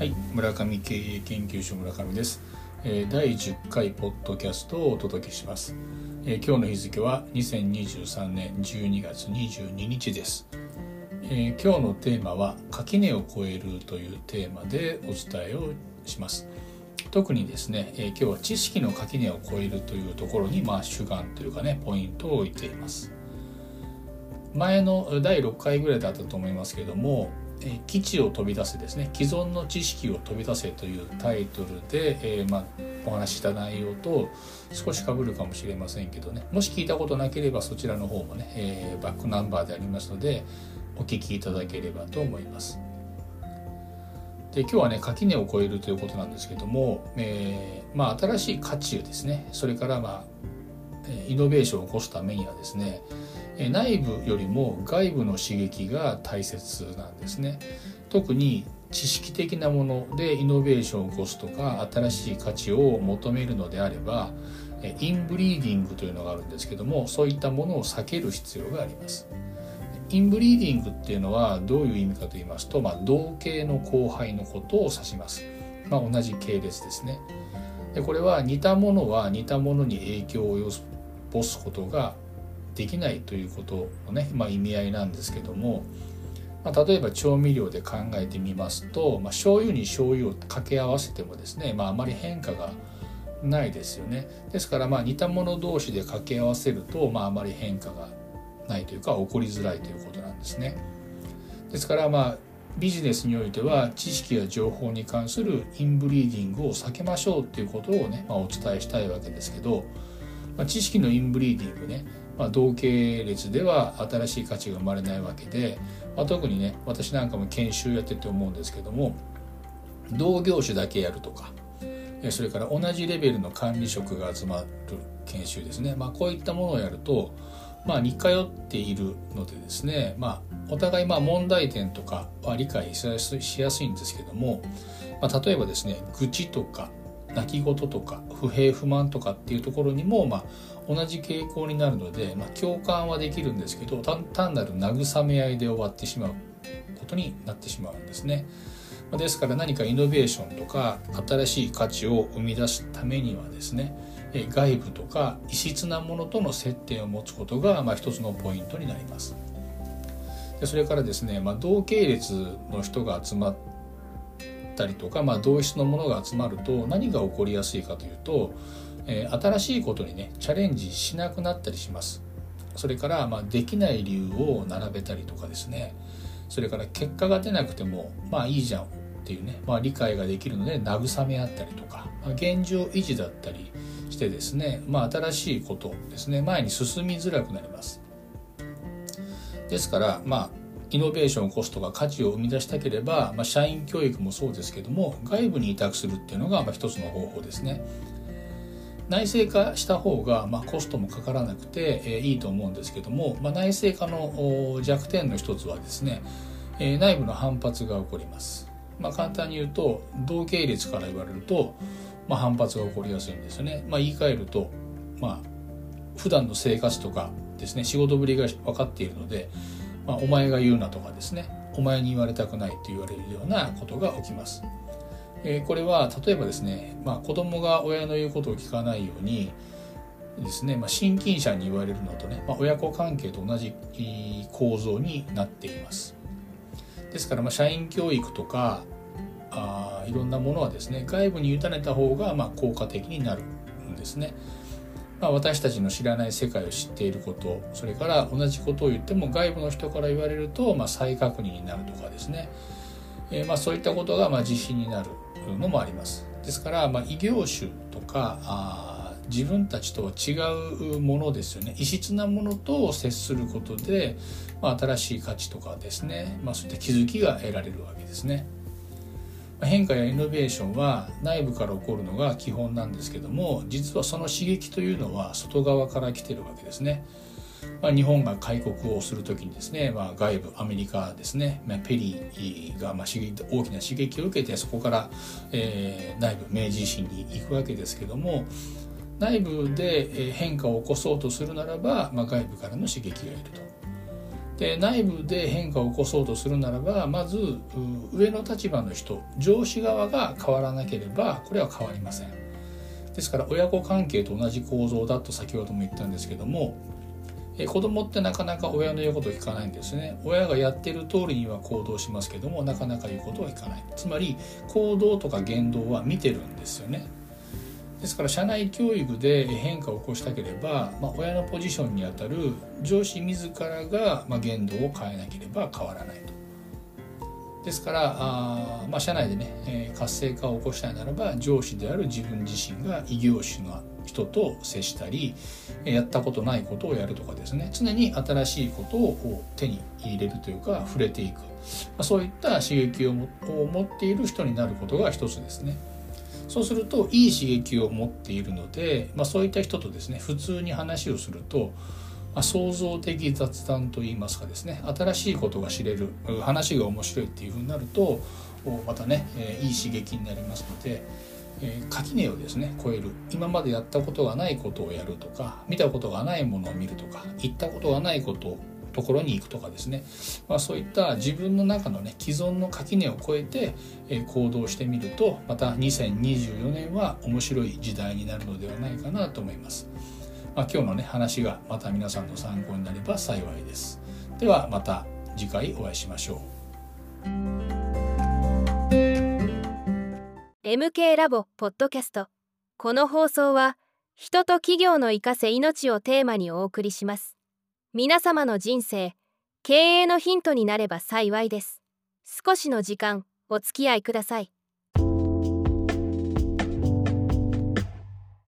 はい、村上経営研究所村上です。えー第10回ポッドキャストをお届けします。えー今日の日付は2023年12月22日です。えー今日のテーマは垣根を越えるというテーマでお伝えをします。特にですね、え今日は知識の垣根を越えるというところにまあ主眼というかねポイントを置いています。前の第6回ぐらいだったと思いますけども「基地を飛び出せ」ですね「既存の知識を飛び出せ」というタイトルで、えーまあ、お話しした内容と少しかぶるかもしれませんけどね。もし聞いたことなければそちらの方もね、えーバックナンバーでありますのでお聞きいただければと思います。で今日はね垣根を越えるということなんですけども、えーまあ、新しい価値ですね。それから、まあ、イノベーションを起こすためにはですね内部よりも外部の刺激が大切なんですね。特に知識的なものでイノベーションを起こすとか新しい価値を求めるのであればインブリーディングというのがあるんですけどもそういったものを避ける必要があります。インブリーディングっていうのはどういう意味かと言いますと、まあ、同系の後輩のことを指します、まあ、同じ系列ですね。でこれは似たものは似たものに影響を及ぼすことができないということのね、まあ、意味合いなんですけども、まあ、例えば調味料で考えてみますと、まあ、醤油に醤油を掛け合わせてもですね、まあ、あまり変化がないですよね。ですからまあ似たもの同士で掛け合わせると、まあ、あまり変化がないというか起こりづらいということなんですね。ですからまあビジネスにおいては知識や情報に関するインブリーディングを避けましょうということをね、まあ、お伝えしたいわけですけど、まあ、知識のインブリーディングね、まあ、同系列では新しい価値が生まれないわけで、まあ、特にね私なんかも研修やってて思うんですけども同業種だけやるとかそれから同じレベルの管理職が集まる研修ですね、まあ、こういったものをやると、まあ、似通っているのでですね、まあ、お互いまあ問題点とかは理解しやすいしやすいんですけども、まあ、例えばですね愚痴とか泣き言とか不平不満とかっていうところにも、まあ、同じ傾向になるので、まあ、共感はできるんですけど単単なる慰め合いで終わってしまうことになってしまうんですね。まですから何かイノベーションとか新しい価値を生み出すためにはですねえ外部とか異質なものとの接点を持つことが、まあ、一つのポイントになります。でそれからですね、まあ、同系列の人が集まったりとか、まあ、同質のものが集まると何が起こりやすいかというと、えー新しいことにねチャレンジしなくなったりします。それから、まあ、できない理由を並べたりとかですねそれから結果が出なくてもまあいいじゃんっていうね、まあ、理解ができるので慰め合ったりとか、まあ、現状維持だったりしてですね、まあ、新しいことですね前に進みづらくなりますですからまあイノベーションを起こすとか価値を生み出したければ、まあ、社員教育もそうですけども外部に委託するっていうのがまあ一つの方法ですね内製化した方が、まあ、コストもかからなくて、えーいいと思うんですけども、まあ、内製化の弱点の一つはですね、えー内部の反発が起こります。まあ、簡単に言うと同系列から言われると、まあ、反発が起こりやすいんですよね。まあ、言い換えると、まあ、普段の生活とかですね仕事ぶりが分かっているので、まあ、お前が言うなとかですねお前に言われたくないと言われるようなことが起きます。えーこれは例えばですね、まあ、子供が親の言うことを聞かないようにですね、まあ、親近者に言われるのとね、まあ、親子関係と同じ構造になっています。ですから、まあ、社員教育とかあいろんなものはですね外部に委ねた方がまあ効果的になるんですね。まあ、私たちの知らない世界を知っていることそれから同じことを言っても外部の人から言われると、まあ、再確認になるとかですね、えーまあ、そういったことがまあ自信になるのもあります。ですから、まあ、異業種とかあ自分たちとは違うものですよね異質なものと接することで、まあ、新しい価値とかですね、まあ、そういった気づきが得られるわけですね。変化やイノベーションは内部から起こるのが基本なんですけども実はその刺激というのは外側から来てるわけですね。まあ、日本が開国をする時にですね、まあ、外部アメリカですね、まあ、ペリーがまあ刺激大きな刺激を受けてそこから、えー内部明治維新に行くわけですけども内部で変化を起こそうとするならば、まあ、外部からの刺激がいると。で内部で変化を起こそうとするならばまず上の立場の人上司側が変わらなければこれは変わりません。ですから親子関係と同じ構造だと先ほども言ったんですけどもえ子供ってなかなか親の言うことを聞かないんですね。親がやってる通りには行動しますけどもなかなか言うことは聞かない。つまり行動とか言動は見てるんですよね。ですから社内教育で変化を起こしたければ、まあ、親のポジションにあたる上司自らが、ま、言動を変えなければ変わらないと。ですからあ、まあ、社内でね、え、活性化を起こしたいならば上司である自分自身が異業種の人と接したりやったことないことをやるとかですね常に新しいことを手に入れるというか触れていく、まあ、そういった刺激を持っている人になることが一つですね。そうするといい刺激を持っているので、まあ、そういった人とですね普通に話をすると、まあ、創造的雑談といいますかですね新しいことが知れる話が面白いっていうふうになるとまたね、えー、いい刺激になりますので、えー、垣根をですね超える。今までやったことがないことをやるとか見たことがないものを見るとか言ったことがないことをところに行くとかですね、まあ、そういった自分の中のね既存の垣根を越えて、え行動してみるとまた2024年は面白い時代になるのではないかなと思います。まあ、今日のね話がまた皆さんの参考になれば幸いです。ではまた次回お会いしましょう。MK ラボポッドキャストこの放送は人と企業の生かせ命をテーマにお送りします。皆様の人生経営のヒントになれば幸いです。少しの時間お付き合いください。